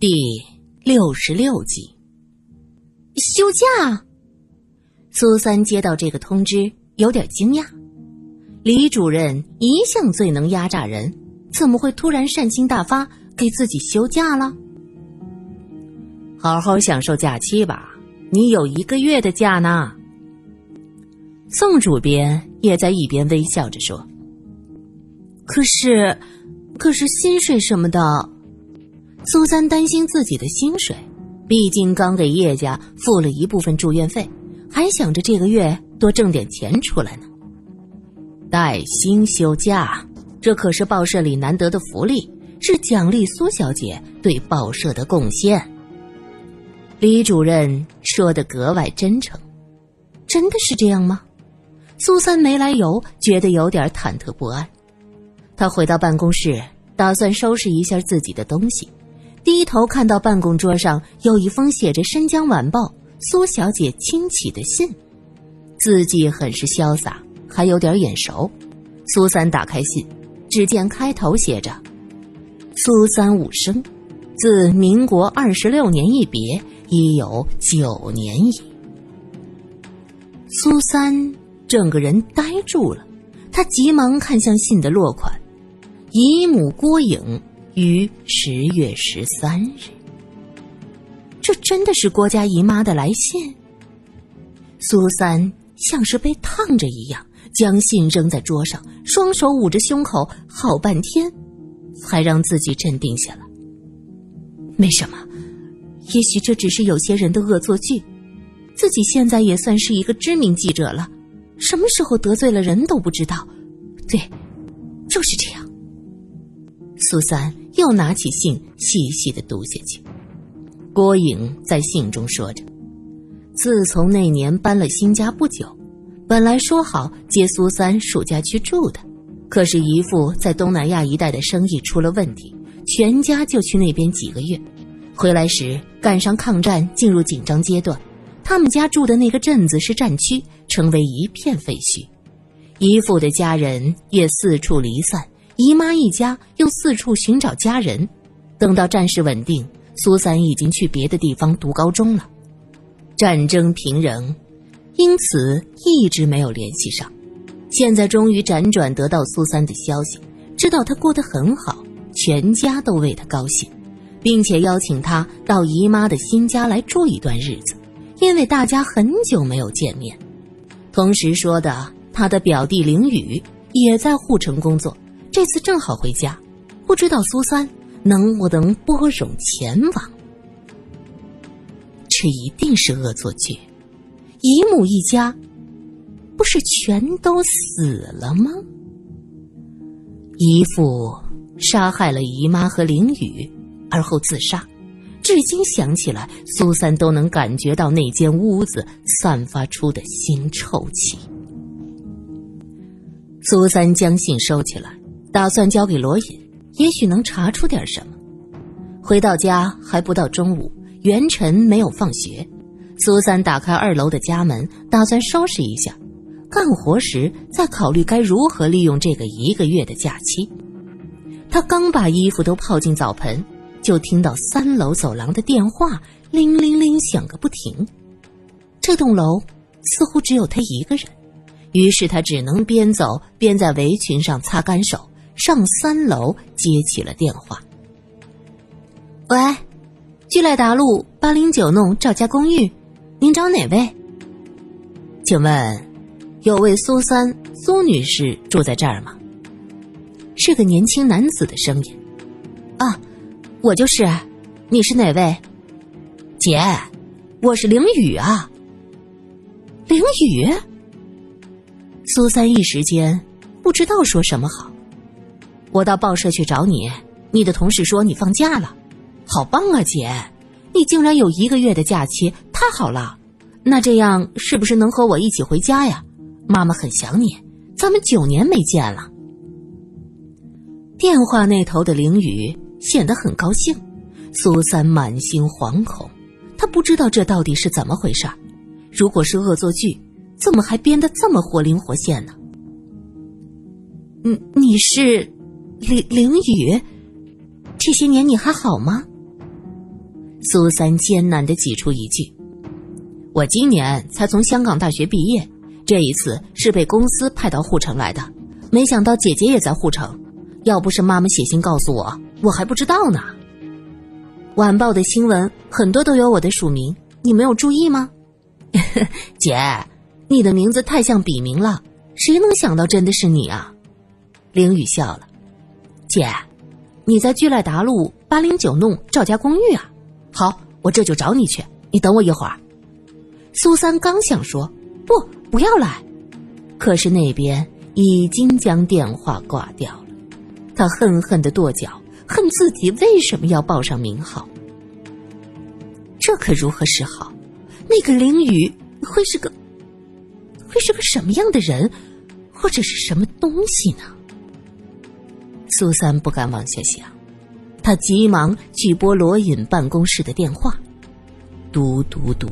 第六十六集。休假。苏三接到这个通知，有点惊讶。李主任一向最能压榨人，怎么会突然善心大发，给自己休假了？好好享受假期吧，你有一个月的假呢。宋主编也在一边微笑着说：“可是，可是薪水什么的。”苏三担心自己的薪水，毕竟刚给叶家付了一部分住院费，还想着这个月多挣点钱出来呢。带薪休假，这可是报社里难得的福利，是奖励苏小姐对报社的贡献。李主任说的格外真诚，真的是这样吗？苏三没来由觉得有点忐忑不安。他回到办公室，打算收拾一下自己的东西。低头看到办公桌上有一封写着《申江晚报》苏小姐亲启的信，字迹很是潇洒，还有点眼熟。苏三打开信，只见开头写着：“苏三五生，自民国二十六年一别，已有九年矣。”苏三整个人呆住了，他急忙看向信的落款：“姨母郭颖。”于十月十三日，这真的是郭家姨妈的来信。苏三像是被烫着一样，将信扔在桌上，双手捂着胸口，好半天，才让自己镇定下来。没什么，也许这只是有些人的恶作剧。自己现在也算是一个知名记者了，什么时候得罪了人都不知道。对，就是这样。苏三。又拿起信，细细的读下去。郭颖在信中说着：“自从那年搬了新家不久，本来说好接苏三暑假去住的，可是姨父在东南亚一带的生意出了问题，全家就去那边几个月。回来时赶上抗战进入紧张阶段，他们家住的那个镇子是战区，成为一片废墟。姨父的家人也四处离散。”姨妈一家又四处寻找家人，等到战事稳定，苏三已经去别的地方读高中了。战争平仍，因此一直没有联系上。现在终于辗转得到苏三的消息，知道他过得很好，全家都为他高兴，并且邀请他到姨妈的新家来住一段日子，因为大家很久没有见面。同时说的，他的表弟凌宇也在护城工作。这次正好回家，不知道苏三能不能拨冗前往？这一定是恶作剧。姨母一家不是全都死了吗？姨父杀害了姨妈和林雨，而后自杀。至今想起来，苏三都能感觉到那间屋子散发出的腥臭气。苏三将信收起来。打算交给罗隐，也许能查出点什么。回到家还不到中午，元辰没有放学。苏三打开二楼的家门，打算收拾一下，干活时再考虑该如何利用这个一个月的假期。他刚把衣服都泡进澡盆，就听到三楼走廊的电话铃铃铃响个不停。这栋楼似乎只有他一个人，于是他只能边走边在围裙上擦干手。上三楼接起了电话。喂，聚来达路八零九弄赵家公寓，您找哪位？请问，有位苏三苏女士住在这儿吗？是个年轻男子的声音。啊，我就是。你是哪位？姐，我是凌雨啊。凌雨。苏三一时间不知道说什么好。我到报社去找你，你的同事说你放假了，好棒啊，姐！你竟然有一个月的假期，太好了！那这样是不是能和我一起回家呀？妈妈很想你，咱们九年没见了。电话那头的凌雨显得很高兴，苏三满心惶恐，他不知道这到底是怎么回事儿如果是恶作剧，怎么还编得这么活灵活现呢？嗯，你是？凌凌雨，这些年你还好吗？苏三艰难的挤出一句：“我今年才从香港大学毕业，这一次是被公司派到护城来的。没想到姐姐也在护城，要不是妈妈写信告诉我，我还不知道呢。”晚报的新闻很多都有我的署名，你没有注意吗？姐，你的名字太像笔名了，谁能想到真的是你啊？凌雨笑了，姐，你在聚赖达路八零九弄赵家公寓啊？好，我这就找你去，你等我一会儿。苏三刚想说不，不要来，可是那边已经将电话挂掉了，他恨恨的跺脚。恨自己为什么要报上名号？这可如何是好？那个凌雨会是个会是个什么样的人，或者是什么东西呢？苏三不敢往下想，他急忙去拨罗隐办公室的电话，嘟嘟嘟，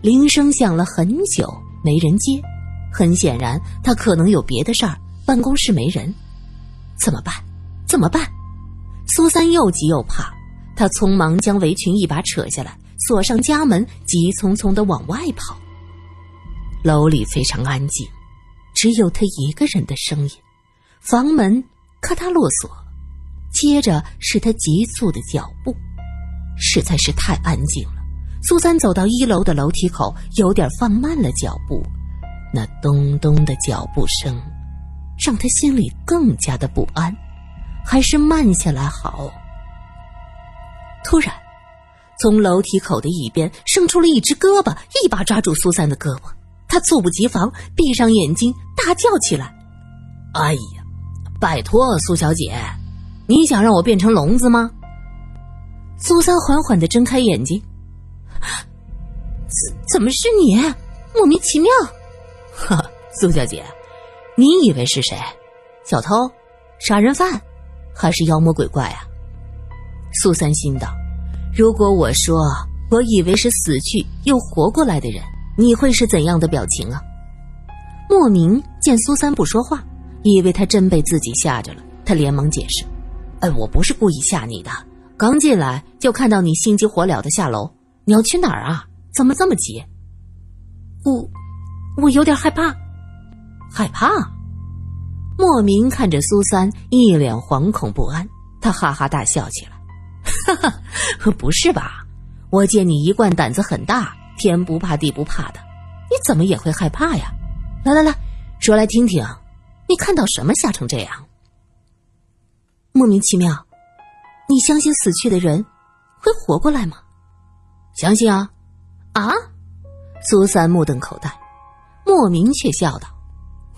铃声响了很久，没人接。很显然，他可能有别的事儿，办公室没人，怎么办？怎么办？苏三又急又怕，他匆忙将围裙一把扯下来，锁上家门，急匆匆的往外跑。楼里非常安静，只有他一个人的声音。房门咔嗒落锁，接着是他急促的脚步，实在是太安静了。苏三走到一楼的楼梯口，有点放慢了脚步。那咚咚的脚步声，让他心里更加的不安。还是慢下来好。突然，从楼梯口的一边伸出了一只胳膊，一把抓住苏三的胳膊。他猝不及防，闭上眼睛，大叫起来：“哎呀，拜托，苏小姐，你想让我变成聋子吗？”苏三缓缓的睁开眼睛：“怎怎么是你？莫名其妙。”“呵，苏小姐，你以为是谁？小偷？杀人犯？”还是妖魔鬼怪啊！苏三心道：“如果我说我以为是死去又活过来的人，你会是怎样的表情啊？”莫名见苏三不说话，以为他真被自己吓着了，他连忙解释：“哎，我不是故意吓你的，刚进来就看到你心急火燎的下楼，你要去哪儿啊？怎么这么急？”我，我有点害怕，害怕。莫名看着苏三，一脸惶恐不安，他哈哈大笑起来：“哈哈，不是吧？我见你一贯胆子很大，天不怕地不怕的，你怎么也会害怕呀？来来来，说来听听，你看到什么吓成这样？莫名其妙，你相信死去的人会活过来吗？相信啊！啊！”苏三目瞪口呆，莫名却笑道。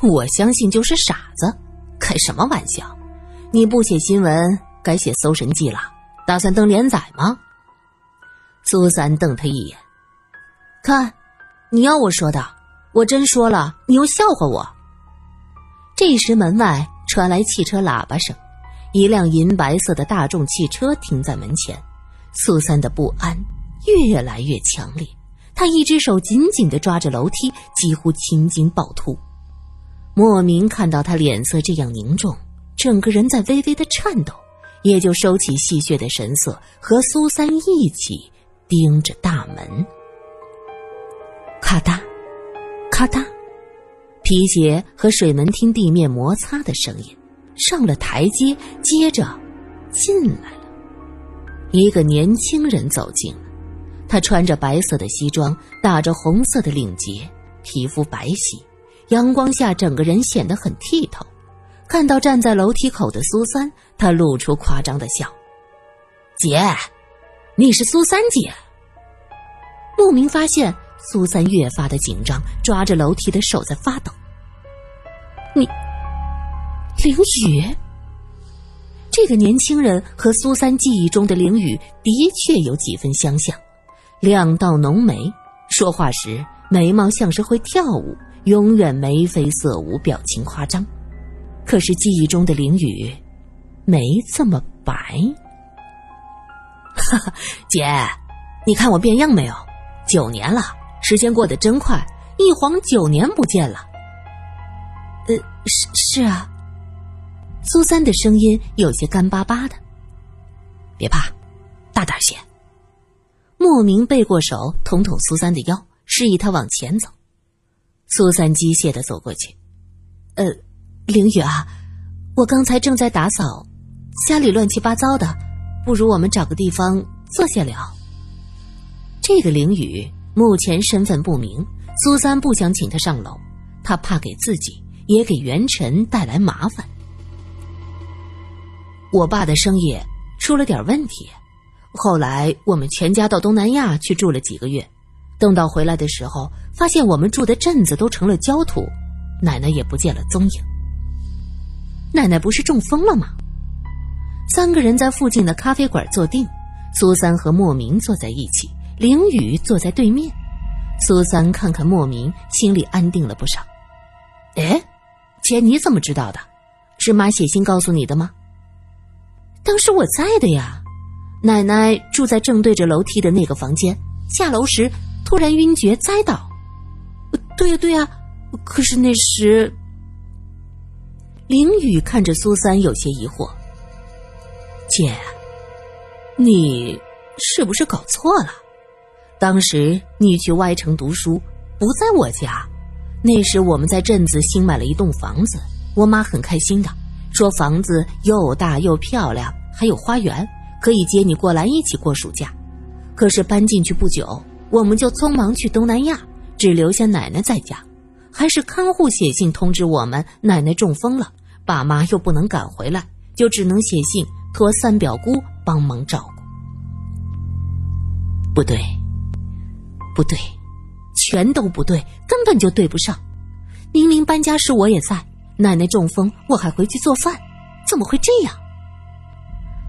我相信就是傻子，开什么玩笑？你不写新闻，该写《搜神记》了。打算登连载吗？苏三瞪他一眼，看，你要我说的，我真说了，你又笑话我。这时门外传来汽车喇叭声，一辆银白色的大众汽车停在门前。苏三的不安越来越强烈，他一只手紧紧的抓着楼梯，几乎青筋暴突。莫名看到他脸色这样凝重，整个人在微微的颤抖，也就收起戏谑的神色，和苏三一起盯着大门。咔嗒，咔嗒，皮鞋和水门厅地面摩擦的声音。上了台阶，接着进来了一个年轻人走进了，他穿着白色的西装，打着红色的领结，皮肤白皙。阳光下，整个人显得很剔透。看到站在楼梯口的苏三，他露出夸张的笑：“姐，你是苏三姐。”莫名发现苏三越发的紧张，抓着楼梯的手在发抖。你，凌雨。这个年轻人和苏三记忆中的凌雨的确有几分相像，两道浓眉，说话时眉毛像是会跳舞。永远眉飞色舞，表情夸张。可是记忆中的凌雨，没这么白。哈哈，姐，你看我变样没有？九年了，时间过得真快，一晃九年不见了。呃，是是啊。苏三的声音有些干巴巴的。别怕，大胆些。莫名背过手捅捅苏三的腰，示意他往前走。苏三机械的走过去，呃，凌雨啊，我刚才正在打扫，家里乱七八糟的，不如我们找个地方坐下聊。这个凌雨目前身份不明，苏三不想请他上楼，他怕给自己也给元辰带来麻烦。我爸的生意出了点问题。后来我们全家到东南亚去住了几个月，等到回来的时候，发现我们住的镇子都成了焦土，奶奶也不见了踪影。奶奶不是中风了吗？三个人在附近的咖啡馆坐定，苏三和莫名坐在一起，凌雨坐在对面。苏三看看莫名，心里安定了不少。哎，姐，你怎么知道的？是妈写信告诉你的吗？当时我在的呀。奶奶住在正对着楼梯的那个房间，下楼时突然晕厥栽倒。对呀对呀，可是那时，凌雨看着苏三有些疑惑：“姐，你是不是搞错了？当时你去 Y 城读书，不在我家。那时我们在镇子新买了一栋房子，我妈很开心的，说房子又大又漂亮，还有花园。”可以接你过来一起过暑假，可是搬进去不久，我们就匆忙去东南亚，只留下奶奶在家。还是看护写信通知我们，奶奶中风了，爸妈又不能赶回来，就只能写信托三表姑帮忙照顾。不对，不对，全都不对，根本就对不上。明明搬家时我也在，奶奶中风，我还回去做饭，怎么会这样？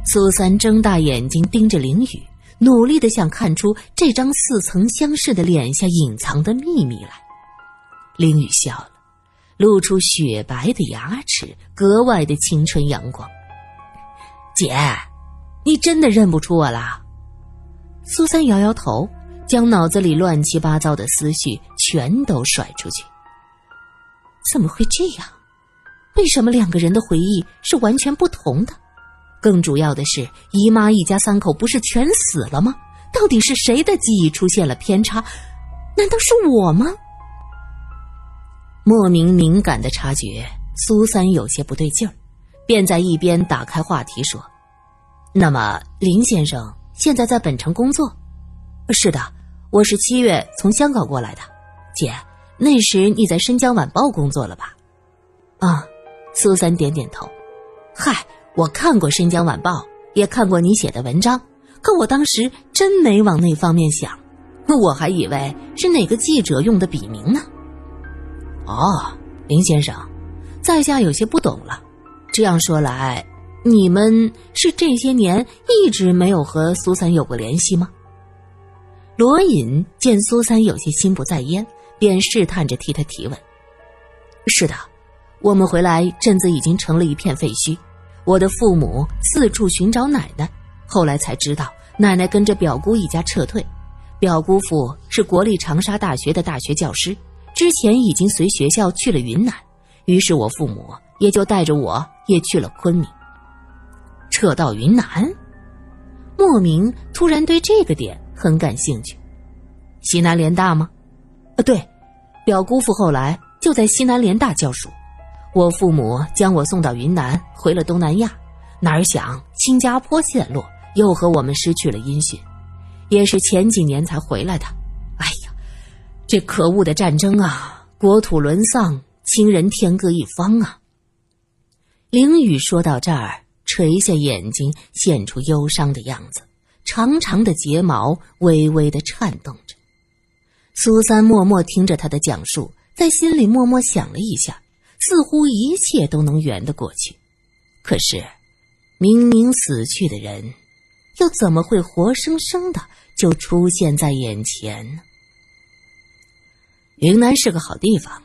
苏三睁大眼睛盯着凌雨，努力的想看出这张似曾相识的脸下隐藏的秘密来。凌雨笑了，露出雪白的牙齿，格外的青春阳光。姐，你真的认不出我啦？苏三摇摇头，将脑子里乱七八糟的思绪全都甩出去。怎么会这样？为什么两个人的回忆是完全不同的？更主要的是，姨妈一家三口不是全死了吗？到底是谁的记忆出现了偏差？难道是我吗？莫名敏感的察觉，苏三有些不对劲儿，便在一边打开话题说：“那么林先生现在在本城工作？是的，我是七月从香港过来的。姐，那时你在《申江晚报》工作了吧？”啊，苏三点点头。嗨。我看过《申江晚报》，也看过你写的文章，可我当时真没往那方面想，我还以为是哪个记者用的笔名呢。哦，林先生，在下有些不懂了。这样说来，你们是这些年一直没有和苏三有过联系吗？罗隐见苏三有些心不在焉，便试探着替他提问：“是的，我们回来，镇子已经成了一片废墟。”我的父母四处寻找奶奶，后来才知道奶奶跟着表姑一家撤退。表姑父是国立长沙大学的大学教师，之前已经随学校去了云南，于是我父母也就带着我也去了昆明。撤到云南，莫名突然对这个点很感兴趣。西南联大吗？啊，对，表姑父后来就在西南联大教书。我父母将我送到云南，回了东南亚，哪儿想新加坡陷落，又和我们失去了音讯，也是前几年才回来的。哎呀，这可恶的战争啊，国土沦丧，亲人天各一方啊！凌雨说到这儿，垂下眼睛，现出忧伤的样子，长长的睫毛微微的颤动着。苏三默默听着他的讲述，在心里默默想了一下。似乎一切都能圆得过去，可是，明明死去的人，又怎么会活生生的就出现在眼前呢？云南是个好地方，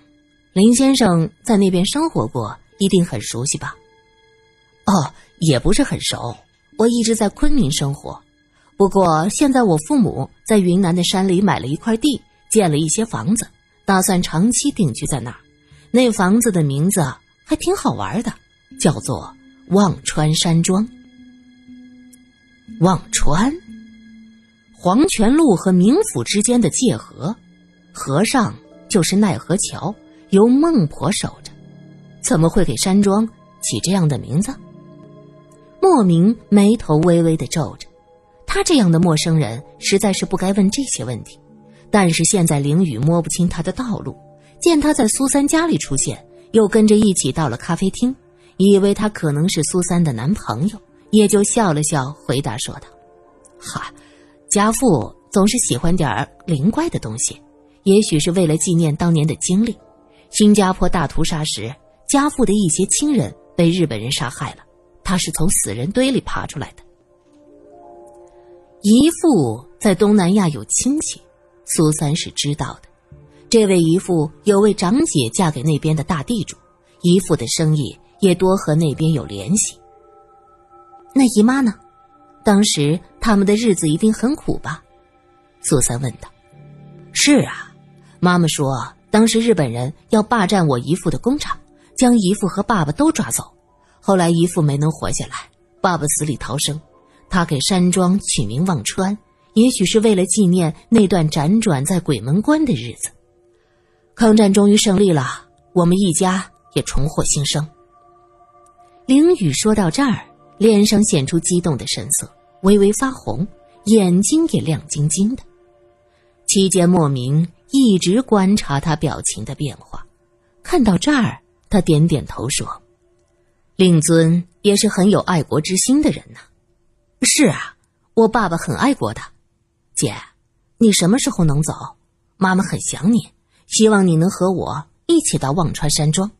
林先生在那边生活过，一定很熟悉吧？哦，也不是很熟，我一直在昆明生活，不过现在我父母在云南的山里买了一块地，建了一些房子，打算长期定居在那儿。那房子的名字还挺好玩的，叫做忘川山庄。忘川，黄泉路和冥府之间的界河，河上就是奈何桥，由孟婆守着。怎么会给山庄起这样的名字？莫名眉头微微的皱着。他这样的陌生人实在是不该问这些问题。但是现在凌雨摸不清他的道路，见他在苏三家里出现，又跟着一起到了咖啡厅，以为他可能是苏三的男朋友，也就笑了笑，回答说道：“哈，家父总是喜欢点灵怪的东西，也许是为了纪念当年的经历。新加坡大屠杀时，家父的一些亲人被日本人杀害了，他是从死人堆里爬出来的。姨父在东南亚有亲戚。”苏三是知道的，这位姨父有位长姐嫁给那边的大地主，姨父的生意也多和那边有联系。那姨妈呢？当时他们的日子一定很苦吧？苏三问道。是啊，妈妈说当时日本人要霸占我姨父的工厂，将姨父和爸爸都抓走，后来姨父没能活下来，爸爸死里逃生，他给山庄取名忘川。也许是为了纪念那段辗转在鬼门关的日子，抗战终于胜利了，我们一家也重获新生。凌雨说到这儿，脸上显出激动的神色，微微发红，眼睛也亮晶晶的。期间，莫名一直观察他表情的变化，看到这儿，他点点头说：“令尊也是很有爱国之心的人呐。”“是啊，我爸爸很爱国的。”姐，你什么时候能走？妈妈很想你，希望你能和我一起到忘川山庄。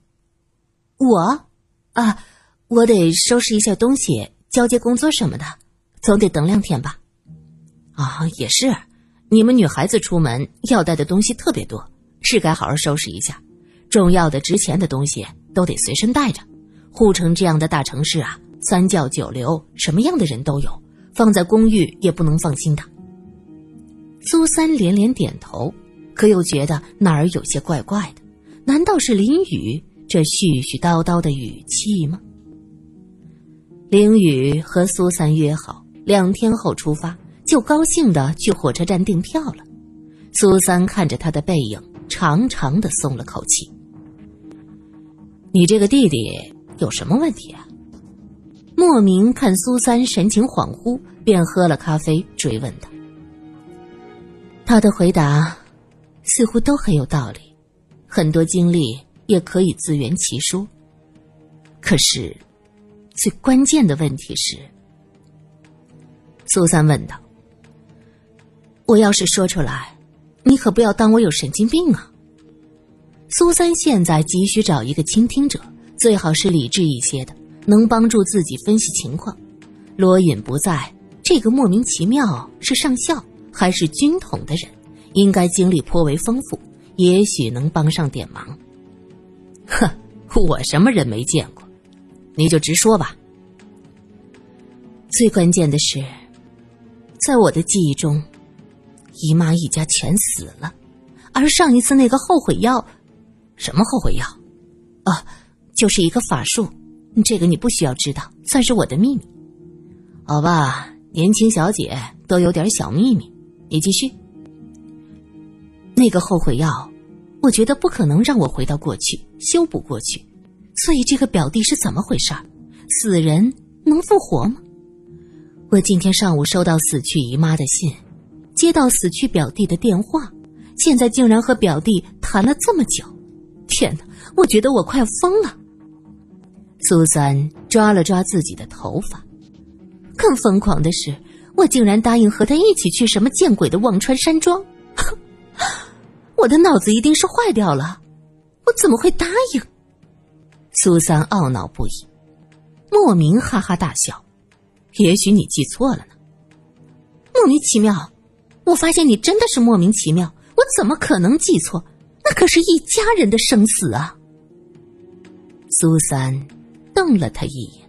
我，啊，我得收拾一下东西，交接工作什么的，总得等两天吧。啊，也是，你们女孩子出门要带的东西特别多，是该好好收拾一下。重要的、值钱的东西都得随身带着。护城这样的大城市啊，三教九流，什么样的人都有，放在公寓也不能放心的。苏三连连点头，可又觉得哪儿有些怪怪的。难道是林雨这絮絮叨叨的语气吗？林雨和苏三约好两天后出发，就高兴的去火车站订票了。苏三看着他的背影，长长的松了口气。你这个弟弟有什么问题啊？莫名看苏三神情恍惚，便喝了咖啡追问他。他的回答似乎都很有道理，很多经历也可以自圆其说。可是，最关键的问题是，苏三问道：“我要是说出来，你可不要当我有神经病啊！”苏三现在急需找一个倾听者，最好是理智一些的，能帮助自己分析情况。罗隐不在，这个莫名其妙是上校。还是军统的人，应该经历颇为丰富，也许能帮上点忙。哼，我什么人没见过，你就直说吧。最关键的是，在我的记忆中，姨妈一家全死了，而上一次那个后悔药，什么后悔药？哦，就是一个法术，这个你不需要知道，算是我的秘密。好吧，年轻小姐都有点小秘密。你继续。那个后悔药，我觉得不可能让我回到过去，修补过去。所以这个表弟是怎么回事？死人能复活吗？我今天上午收到死去姨妈的信，接到死去表弟的电话，现在竟然和表弟谈了这么久。天哪，我觉得我快疯了。苏三抓了抓自己的头发，更疯狂的是。我竟然答应和他一起去什么见鬼的忘川山庄，我的脑子一定是坏掉了，我怎么会答应？苏三懊恼不已，莫名哈哈大笑。也许你记错了呢。莫名其妙，我发现你真的是莫名其妙，我怎么可能记错？那可是一家人的生死啊！苏三瞪了他一眼，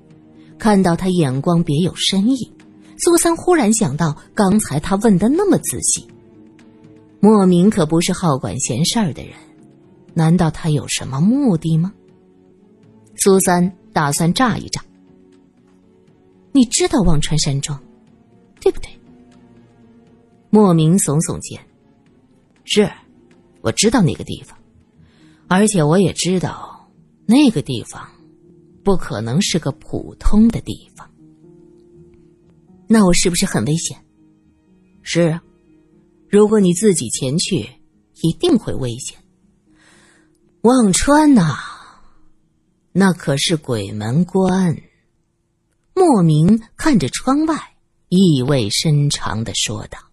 看到他眼光别有深意。苏三忽然想到，刚才他问的那么仔细，莫名可不是好管闲事儿的人，难道他有什么目的吗？苏三打算炸一炸。你知道忘川山庄，对不对？莫名耸耸肩：“是，我知道那个地方，而且我也知道那个地方不可能是个普通的地方。那我是不是很危险？是啊，如果你自己前去，一定会危险。忘川呐，那可是鬼门关。”莫名看着窗外，意味深长的说道。